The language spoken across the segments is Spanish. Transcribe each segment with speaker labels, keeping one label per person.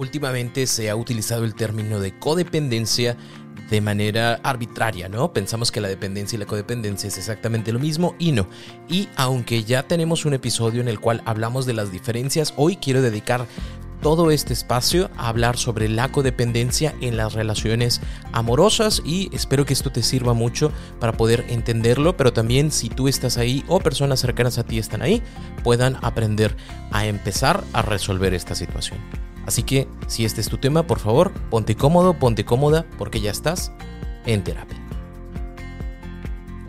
Speaker 1: Últimamente se ha utilizado el término de codependencia de manera arbitraria, ¿no? Pensamos que la dependencia y la codependencia es exactamente lo mismo y no. Y aunque ya tenemos un episodio en el cual hablamos de las diferencias, hoy quiero dedicar todo este espacio a hablar sobre la codependencia en las relaciones amorosas y espero que esto te sirva mucho para poder entenderlo, pero también si tú estás ahí o personas cercanas a ti están ahí, puedan aprender a empezar a resolver esta situación. Así que si este es tu tema, por favor, ponte cómodo, ponte cómoda, porque ya estás en terapia.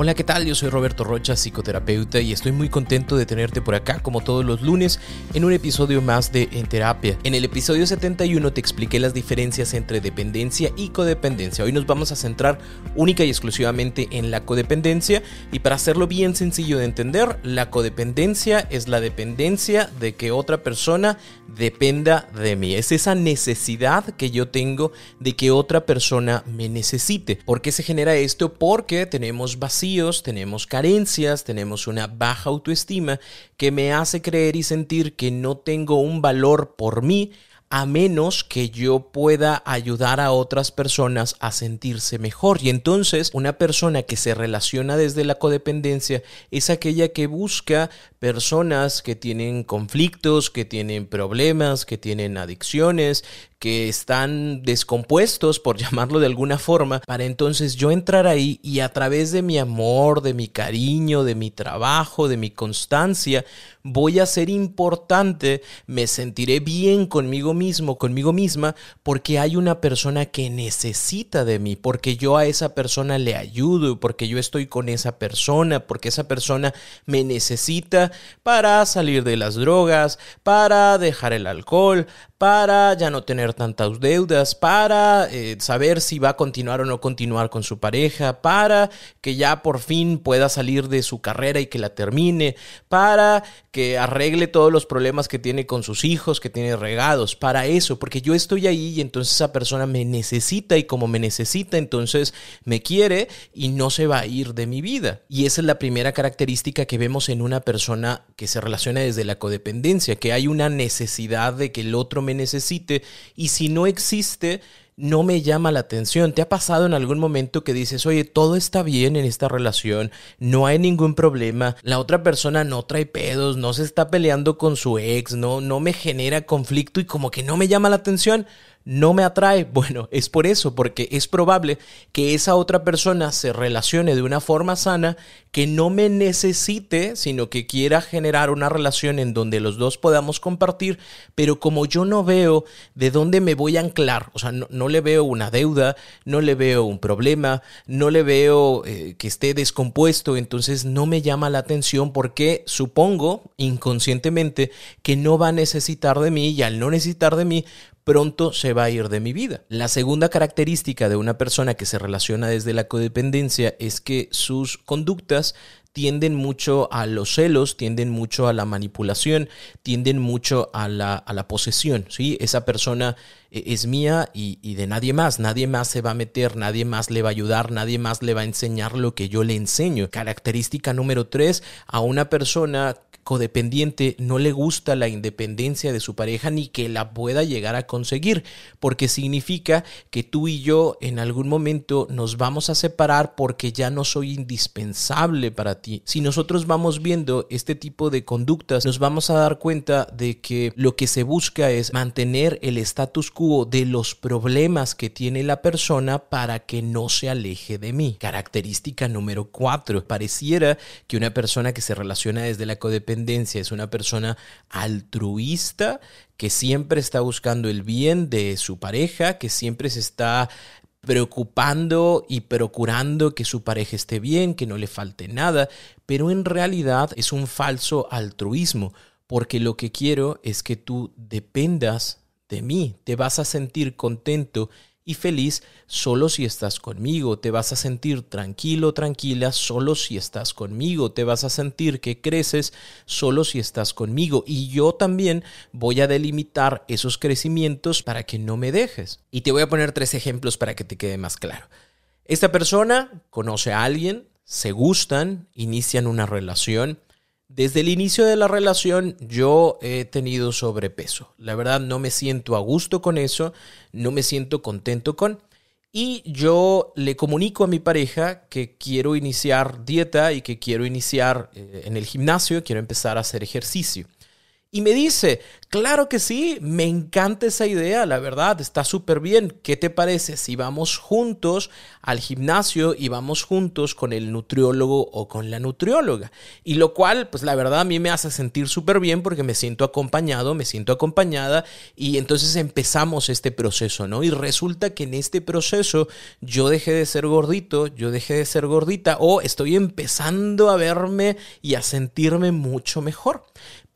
Speaker 1: Hola, ¿qué tal? Yo soy Roberto Rocha, psicoterapeuta, y estoy muy contento de tenerte por acá, como todos los lunes, en un episodio más de En Terapia. En el episodio 71 te expliqué las diferencias entre dependencia y codependencia. Hoy nos vamos a centrar única y exclusivamente en la codependencia, y para hacerlo bien sencillo de entender, la codependencia es la dependencia de que otra persona dependa de mí. Es esa necesidad que yo tengo de que otra persona me necesite. ¿Por qué se genera esto? Porque tenemos vacío tenemos carencias, tenemos una baja autoestima que me hace creer y sentir que no tengo un valor por mí a menos que yo pueda ayudar a otras personas a sentirse mejor. Y entonces una persona que se relaciona desde la codependencia es aquella que busca personas que tienen conflictos, que tienen problemas, que tienen adicciones, que están descompuestos, por llamarlo de alguna forma, para entonces yo entrar ahí y a través de mi amor, de mi cariño, de mi trabajo, de mi constancia, voy a ser importante, me sentiré bien conmigo mismo, conmigo misma, porque hay una persona que necesita de mí, porque yo a esa persona le ayudo, porque yo estoy con esa persona, porque esa persona me necesita para salir de las drogas, para dejar el alcohol, para ya no tener tantas deudas, para eh, saber si va a continuar o no continuar con su pareja, para que ya por fin pueda salir de su carrera y que la termine, para que arregle todos los problemas que tiene con sus hijos, que tiene regados, para eso, porque yo estoy ahí y entonces esa persona me necesita y como me necesita, entonces me quiere y no se va a ir de mi vida. Y esa es la primera característica que vemos en una persona que se relaciona desde la codependencia, que hay una necesidad de que el otro me necesite y si no existe, no me llama la atención. ¿Te ha pasado en algún momento que dices, oye, todo está bien en esta relación, no hay ningún problema, la otra persona no trae pedos, no se está peleando con su ex, no, no me genera conflicto y como que no me llama la atención? No me atrae? Bueno, es por eso, porque es probable que esa otra persona se relacione de una forma sana, que no me necesite, sino que quiera generar una relación en donde los dos podamos compartir, pero como yo no veo de dónde me voy a anclar, o sea, no, le veo una deuda, no le veo un problema, no le veo eh, que esté descompuesto, entonces no me llama la atención porque supongo inconscientemente que no va a necesitar de mí y al no necesitar de mí, pronto se va a ir de mi vida. La segunda característica de una persona que se relaciona desde la codependencia es que sus conductas tienden mucho a los celos, tienden mucho a la manipulación, tienden mucho a la, a la posesión, ¿sí? Esa persona eh, es mía y, y, de nadie más, nadie más se va a meter, nadie más le va a ayudar, nadie más le va a enseñar lo que yo le enseño. Característica número tres, a una persona codependiente no le gusta la independencia de su pareja ni que la pueda llegar a conseguir, porque significa que tú y yo en algún momento nos vamos a separar porque ya no soy indispensable para ti. Si nosotros vamos viendo este tipo de conductas, nos vamos a dar cuenta de que lo que se busca es mantener el status quo de los problemas que tiene la persona para que no se aleje de mí. Característica número cuatro. Pareciera que una persona que se relaciona desde la codependencia es una persona altruista que siempre está buscando el bien de su pareja, que siempre se está preocupando y procurando que su pareja esté bien, que no le falte nada, pero en realidad es un falso altruismo, porque lo que quiero es que tú dependas de mí, te vas a sentir contento y feliz solo si estás conmigo, te vas a sentir tranquilo, tranquila solo si estás conmigo, te vas a sentir que creces solo si estás conmigo y yo también voy a delimitar esos crecimientos para que no me dejes. Y te voy a poner tres ejemplos para que te quede más claro. Esta persona conoce a alguien, se gustan, inician una relación, desde el inicio de la relación yo he tenido sobrepeso. La verdad no me siento a gusto con eso, no me siento contento con. Y yo le comunico a mi pareja que quiero iniciar dieta y que quiero iniciar eh, en el gimnasio, quiero empezar a hacer ejercicio. Y me dice, claro que sí, me encanta esa idea, la verdad, está súper bien. ¿Qué te parece si vamos juntos al gimnasio y vamos juntos con el nutriólogo o con la nutrióloga? Y lo cual, pues la verdad a mí me hace sentir súper bien porque me siento acompañado, me siento acompañada y entonces empezamos este proceso, ¿no? Y resulta que en este proceso yo dejé de ser gordito, yo dejé de ser gordita o estoy empezando a verme y a sentirme mucho mejor.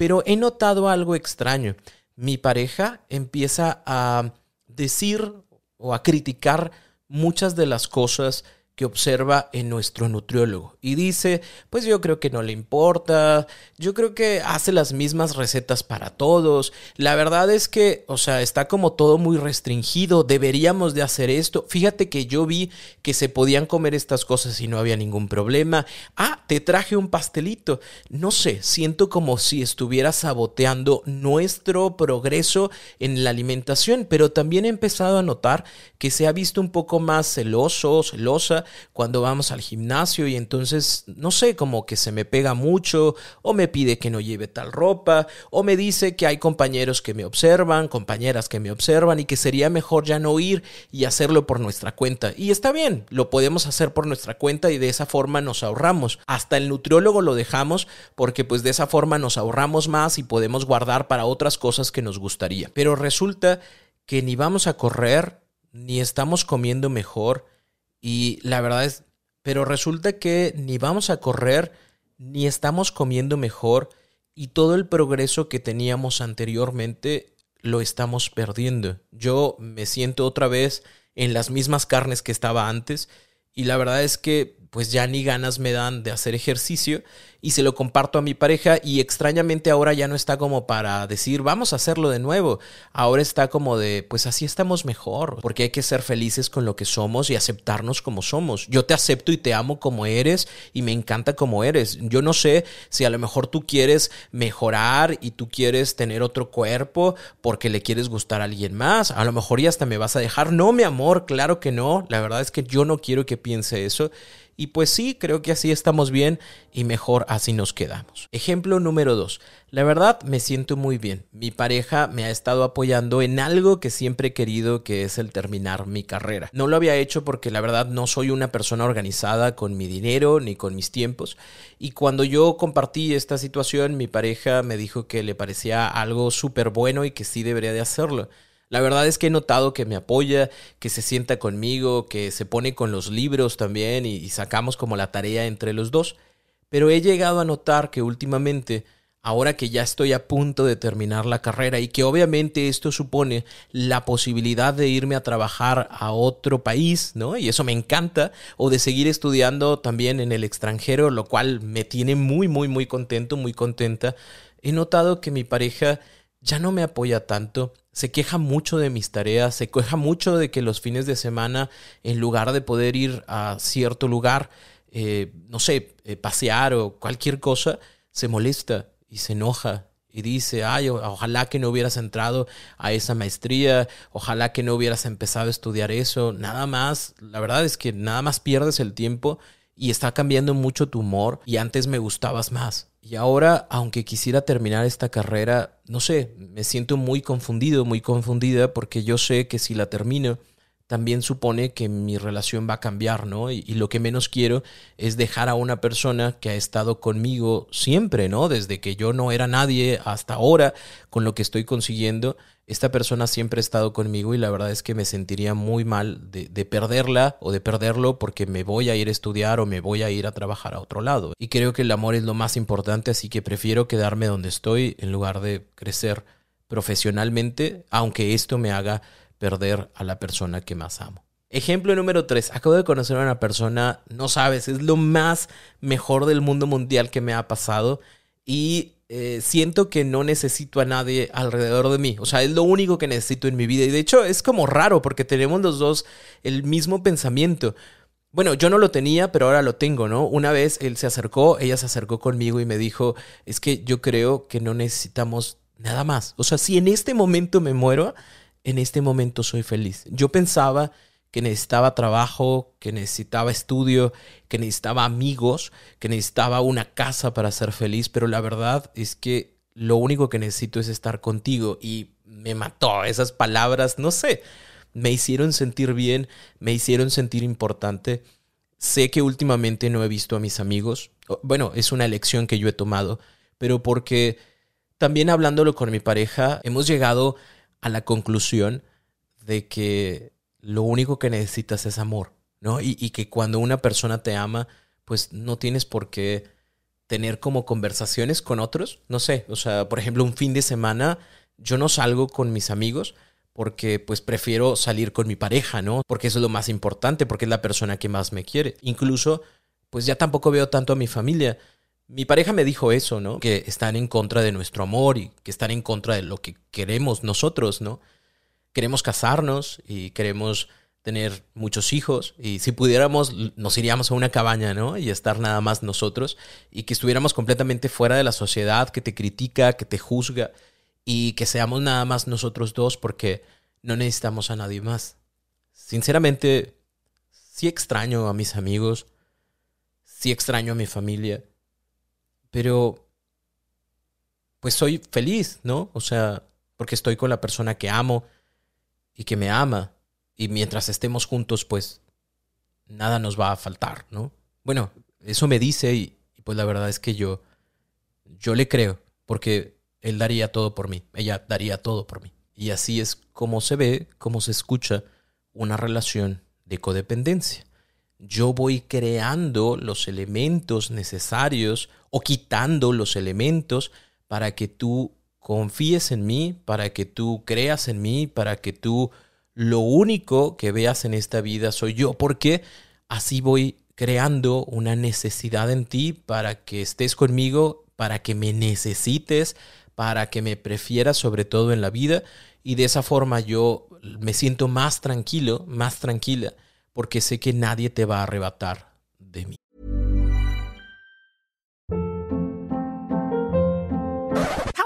Speaker 1: Pero he notado algo extraño. Mi pareja empieza a decir o a criticar muchas de las cosas que observa en nuestro nutriólogo. Y dice, pues yo creo que no le importa, yo creo que hace las mismas recetas para todos, la verdad es que, o sea, está como todo muy restringido, deberíamos de hacer esto, fíjate que yo vi que se podían comer estas cosas y no había ningún problema, ah, te traje un pastelito, no sé, siento como si estuviera saboteando nuestro progreso en la alimentación, pero también he empezado a notar que se ha visto un poco más celoso, celosa, cuando vamos al gimnasio y entonces, no sé, como que se me pega mucho o me pide que no lleve tal ropa o me dice que hay compañeros que me observan, compañeras que me observan y que sería mejor ya no ir y hacerlo por nuestra cuenta. Y está bien, lo podemos hacer por nuestra cuenta y de esa forma nos ahorramos. Hasta el nutriólogo lo dejamos porque pues de esa forma nos ahorramos más y podemos guardar para otras cosas que nos gustaría. Pero resulta que ni vamos a correr, ni estamos comiendo mejor, y la verdad es, pero resulta que ni vamos a correr, ni estamos comiendo mejor y todo el progreso que teníamos anteriormente lo estamos perdiendo. Yo me siento otra vez en las mismas carnes que estaba antes y la verdad es que pues ya ni ganas me dan de hacer ejercicio y se lo comparto a mi pareja y extrañamente ahora ya no está como para decir vamos a hacerlo de nuevo, ahora está como de pues así estamos mejor, porque hay que ser felices con lo que somos y aceptarnos como somos. Yo te acepto y te amo como eres y me encanta como eres. Yo no sé si a lo mejor tú quieres mejorar y tú quieres tener otro cuerpo porque le quieres gustar a alguien más, a lo mejor ya hasta me vas a dejar. No, mi amor, claro que no, la verdad es que yo no quiero que piense eso y pues sí, creo que así estamos bien y mejor así nos quedamos. Ejemplo número 2. La verdad me siento muy bien. Mi pareja me ha estado apoyando en algo que siempre he querido, que es el terminar mi carrera. No lo había hecho porque la verdad no soy una persona organizada con mi dinero ni con mis tiempos. Y cuando yo compartí esta situación, mi pareja me dijo que le parecía algo súper bueno y que sí debería de hacerlo. La verdad es que he notado que me apoya, que se sienta conmigo, que se pone con los libros también y, sacamos como la tarea entre los dos. Pero he llegado a notar que últimamente, ahora que ya estoy a punto de terminar la carrera y que obviamente esto supone la posibilidad de irme a trabajar a otro país, ¿no? Y eso me encanta, o de seguir estudiando también en el extranjero, lo cual me tiene muy, muy, muy contento, muy contenta. He notado que mi pareja ya no me apoya tanto, se queja mucho de mis tareas, se queja mucho de que los fines de semana, en lugar de poder ir a cierto lugar, eh, no sé, eh, pasear o cualquier cosa, se molesta y se enoja y dice, ay, ojalá que no hubieras entrado a esa maestría, ojalá que no hubieras empezado a estudiar eso, nada más, la verdad es que nada más pierdes el tiempo y está cambiando mucho tu humor y antes me gustabas más. Y ahora, aunque quisiera terminar esta carrera, no sé, me siento muy confundido, muy confundida, porque yo sé que si la termino, también supone que mi relación va a cambiar, ¿no? Y, lo que menos quiero es dejar a una persona que ha estado conmigo siempre, ¿no? Desde que yo no era nadie hasta ahora, con lo que estoy consiguiendo, esta persona siempre ha estado conmigo y la verdad es que me sentiría muy mal de, perderla o de perderlo porque me voy a ir a estudiar o me voy a ir a trabajar a otro lado. Y creo que el amor es lo más importante, así que prefiero quedarme donde estoy en lugar de crecer profesionalmente, aunque esto me haga perder a la persona que más amo. Ejemplo número 3. Acabo de conocer a una persona, no sabes, es lo más mejor del mundo mundial que me ha pasado y eh, siento que no necesito a nadie alrededor de mí. O sea, es lo único que necesito en mi vida. Y de hecho es como raro porque tenemos los dos el mismo pensamiento. Bueno, yo no lo tenía, pero ahora lo tengo, ¿no? Una vez él se acercó, ella se acercó conmigo y me dijo, es que yo creo que no necesitamos nada más. O sea, si en este momento me muero, en este momento soy feliz. Yo pensaba que necesitaba trabajo, que necesitaba estudio, que necesitaba amigos, que necesitaba una casa para ser feliz, pero la verdad es que lo único que necesito es estar contigo y me mató esas palabras, no sé me hicieron sentir bien, me hicieron sentir importante. Sé que últimamente no he visto a mis amigos. Bueno, es una elección que yo he tomado, pero porque también hablándolo con mi pareja, hemos llegado a la conclusión de que lo único que necesitas es amor, ¿no? Y, que cuando una persona te ama, pues no tienes por qué tener como conversaciones con otros. No sé, o sea, por ejemplo, un fin de semana yo no salgo con mis amigos porque pues prefiero salir con mi pareja, ¿no? Porque eso es lo más importante, porque es la persona que más me quiere. Incluso, pues ya tampoco veo tanto a mi familia. Mi pareja me dijo eso, ¿no? Que están en contra de nuestro amor y que están en contra de lo que queremos nosotros, ¿no? Queremos casarnos y queremos tener muchos hijos y si pudiéramos nos iríamos a una cabaña, ¿no? Y estar nada más nosotros y que estuviéramos completamente fuera de la sociedad que te critica, que te juzga y que seamos nada más nosotros dos porque no necesitamos a nadie más. Sinceramente, sí extraño a mis amigos, sí extraño a mi familia, pero pues soy feliz, ¿no? O sea, porque estoy con la persona que amo y que me ama y mientras estemos juntos, pues nada nos va a faltar, ¿no? Bueno, eso me dice y, pues la verdad es que yo yo le creo, porque él daría todo por mí, ella daría todo por mí. Y así es como se ve, como se escucha una relación de codependencia. Yo voy creando los elementos necesarios o quitando los elementos para que tú confíes en mí, para que tú creas en mí, para que tú lo único que veas en esta vida soy yo, porque así voy creando una necesidad en ti para que estés conmigo, para que me necesites, para que me prefiera sobre todo en la vida. Y de esa forma yo me siento más tranquilo, más tranquila, porque sé que nadie te va a arrebatar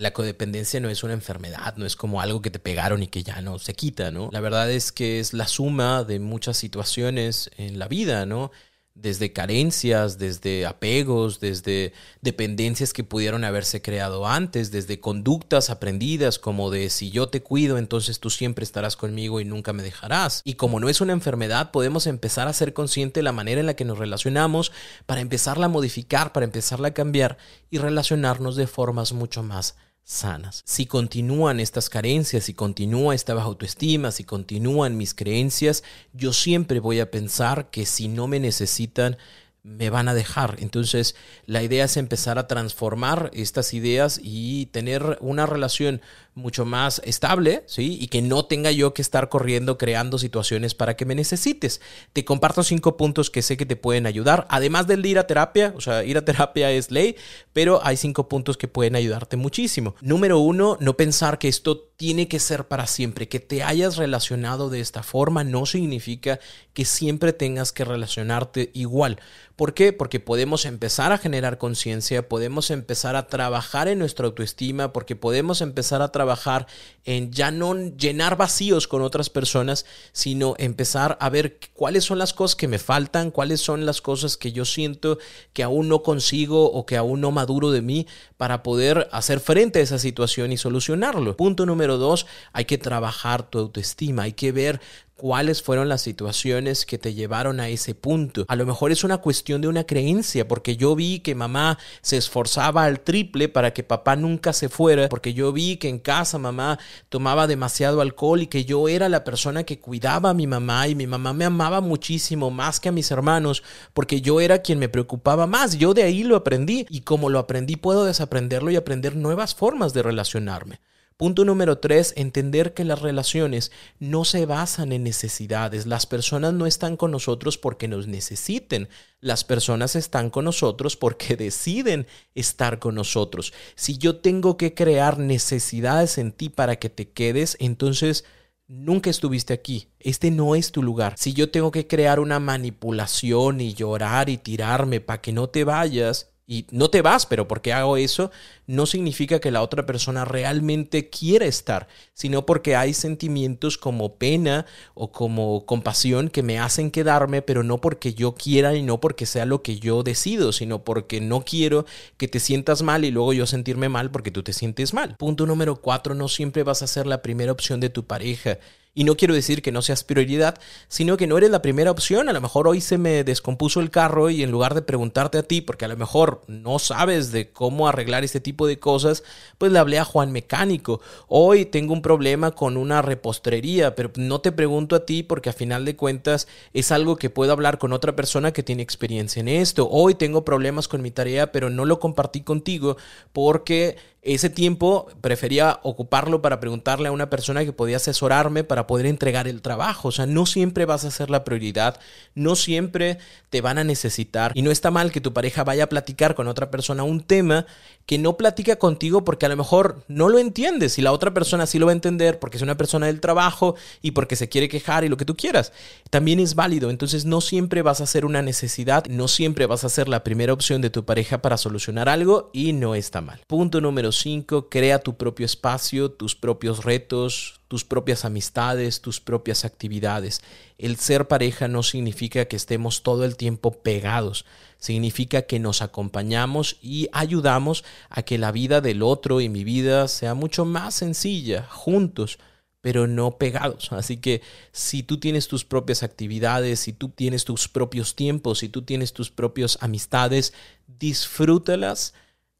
Speaker 1: La codependencia no es una enfermedad, no es como algo que te pegaron y que ya no se quita, ¿no? La verdad es que es la suma de muchas situaciones en la vida, ¿no? Desde carencias, desde apegos, desde dependencias que pudieron haberse creado antes, desde conductas aprendidas como de si yo te cuido, entonces tú siempre estarás conmigo y nunca me dejarás. Y como no es una enfermedad, podemos empezar a ser consciente de la manera en la que nos relacionamos para empezarla a modificar, para empezarla a cambiar y relacionarnos de formas mucho más sanas. Si continúan estas carencias, si continúa esta baja autoestima, si continúan mis creencias, yo siempre voy a pensar que si no me necesitan, me van a dejar. Entonces, la idea es empezar a transformar estas ideas y tener una relación mucho más estable, ¿sí? Y que no tenga yo que estar corriendo creando situaciones para que me necesites. Te comparto cinco puntos que sé que te pueden ayudar, además del de ir a terapia, o sea, ir a terapia es ley, pero hay cinco puntos que pueden ayudarte muchísimo. Número uno, no pensar que esto tiene que ser para siempre. Que te hayas relacionado de esta forma no significa que siempre tengas que relacionarte igual. ¿Por qué? Porque podemos empezar a generar conciencia, podemos empezar a trabajar en nuestra autoestima, porque podemos empezar a trabajar trabajar en ya no llenar vacíos con otras personas, sino empezar a ver cuáles son las cosas que me faltan, cuáles son las cosas que yo siento que aún no consigo o que aún no maduro de mí para poder hacer frente a esa situación y solucionarlo. Punto número dos, hay que trabajar tu autoestima, hay que ver cuáles fueron las situaciones que te llevaron a ese punto. A lo mejor es una cuestión de una creencia, porque yo vi que mamá se esforzaba al triple para que papá nunca se fuera, porque yo vi que en casa mamá tomaba demasiado alcohol y que yo era la persona que cuidaba a mi mamá y mi mamá me amaba muchísimo más que a mis hermanos, porque yo era quien me preocupaba más. Yo de ahí lo aprendí y como lo aprendí puedo desaprenderlo y aprender nuevas formas de relacionarme. Punto número tres, entender que las relaciones no se basan en necesidades. Las personas no están con nosotros porque nos necesiten. Las personas están con nosotros porque deciden estar con nosotros. Si yo tengo que crear necesidades en ti para que te quedes, entonces nunca estuviste aquí. Este no es tu lugar. Si yo tengo que crear una manipulación y llorar y tirarme para que no te vayas, y no te vas, pero porque hago eso, no significa que la otra persona realmente quiera estar, sino porque hay sentimientos como pena o como compasión que me hacen quedarme, pero no porque yo quiera y no porque sea lo que yo decido, sino porque no quiero que te sientas mal y luego yo sentirme mal porque tú te sientes mal. Punto número cuatro, no siempre vas a ser la primera opción de tu pareja. Y no quiero decir que no seas prioridad, sino que no eres la primera opción. A lo mejor hoy se me descompuso el carro y en lugar de preguntarte a ti, porque a lo mejor no sabes de cómo arreglar este tipo de cosas, pues le hablé a Juan Mecánico. Hoy tengo un problema con una repostrería, pero no te pregunto a ti porque a final de cuentas es algo que puedo hablar con otra persona que tiene experiencia en esto. Hoy tengo problemas con mi tarea, pero no lo compartí contigo porque ese tiempo prefería ocuparlo para preguntarle a una persona que podía asesorarme para poder entregar el trabajo. O sea, no siempre vas a ser la prioridad, no siempre te van a necesitar. Y no está mal que tu pareja vaya a platicar con otra persona un tema que no platica contigo porque a lo mejor no lo entiendes y la otra persona sí lo va a entender porque es una persona del trabajo y porque se quiere quejar y lo que tú quieras. También es válido. Entonces no siempre vas a ser una necesidad, no siempre vas a ser la primera opción de tu pareja para solucionar algo y no está mal. Punto número 5, crea tu propio espacio, tus propios retos, tus propias amistades, tus propias actividades. El ser pareja no significa que estemos todo el tiempo pegados, significa que nos acompañamos y ayudamos a que la vida del otro y mi vida sea mucho más sencilla, juntos pero no pegados. Así que si tú tienes tus propias actividades, si tú tienes tus propios tiempos, si tú tienes tus propias amistades, disfrútalas,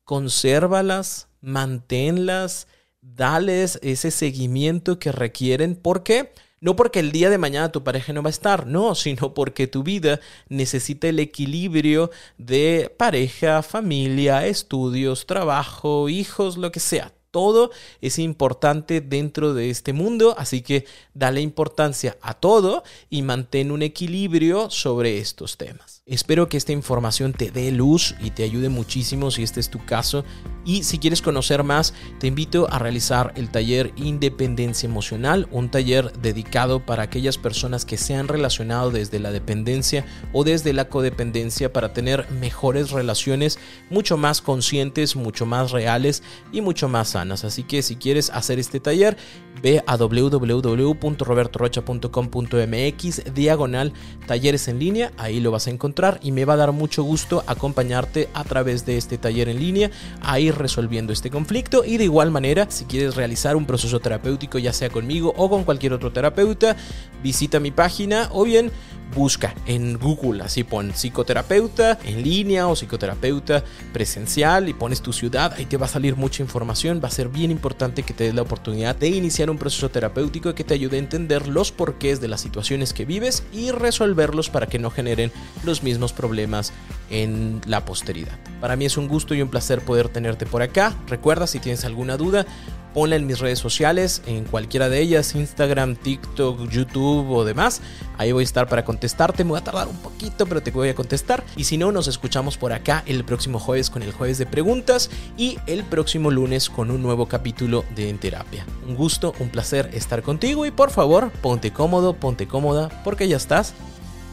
Speaker 1: consérvalas, manténlas, dales ese seguimiento que requieren. ¿Por qué? No porque el día de mañana tu pareja no va a estar, no, sino porque tu vida necesita el equilibrio de pareja, familia, estudios, trabajo, hijos, lo que sea. Todo es importante dentro de este mundo, así que dale importancia a todo y mantén un equilibrio sobre estos temas. Espero que esta información te dé luz y te ayude muchísimo si este es tu caso. Y si quieres conocer más, te invito a realizar el taller Independencia Emocional, un taller dedicado para aquellas personas que se han relacionado desde la dependencia o desde la codependencia para tener mejores relaciones mucho más conscientes, mucho más reales y mucho más sanas. Así que si quieres hacer este taller, ve a www.robertorocha.com.mx diagonal talleres en línea, ahí lo vas a encontrar y me va a dar mucho gusto acompañarte a través de este taller en línea a ir resolviendo este conflicto y de igual manera si quieres realizar un proceso terapéutico ya sea conmigo o con cualquier otro terapeuta visita mi página o bien busca en Google, así pon psicoterapeuta en línea o psicoterapeuta presencial y pones tu ciudad, ahí te va a salir mucha información, va a ser bien importante que te des la oportunidad de iniciar un proceso terapéutico que te ayude a entender los porqués de las situaciones que vives y resolverlos para que no generen los mismos problemas en la posteridad. Para mí es un gusto y un placer poder tenerte por acá. Recuerda si tienes alguna duda, ponla en mis redes sociales, en cualquiera de ellas, Instagram, TikTok, YouTube o demás. Ahí voy a estar para contestarte. Me voy a tardar un poquito, pero te voy a contestar. Y si no, nos escuchamos por acá el próximo jueves con el jueves de preguntas y el próximo lunes con un nuevo capítulo de En Terapia. Un gusto, un placer estar contigo y por favor, ponte cómodo, ponte cómoda, porque ya estás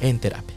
Speaker 1: en terapia.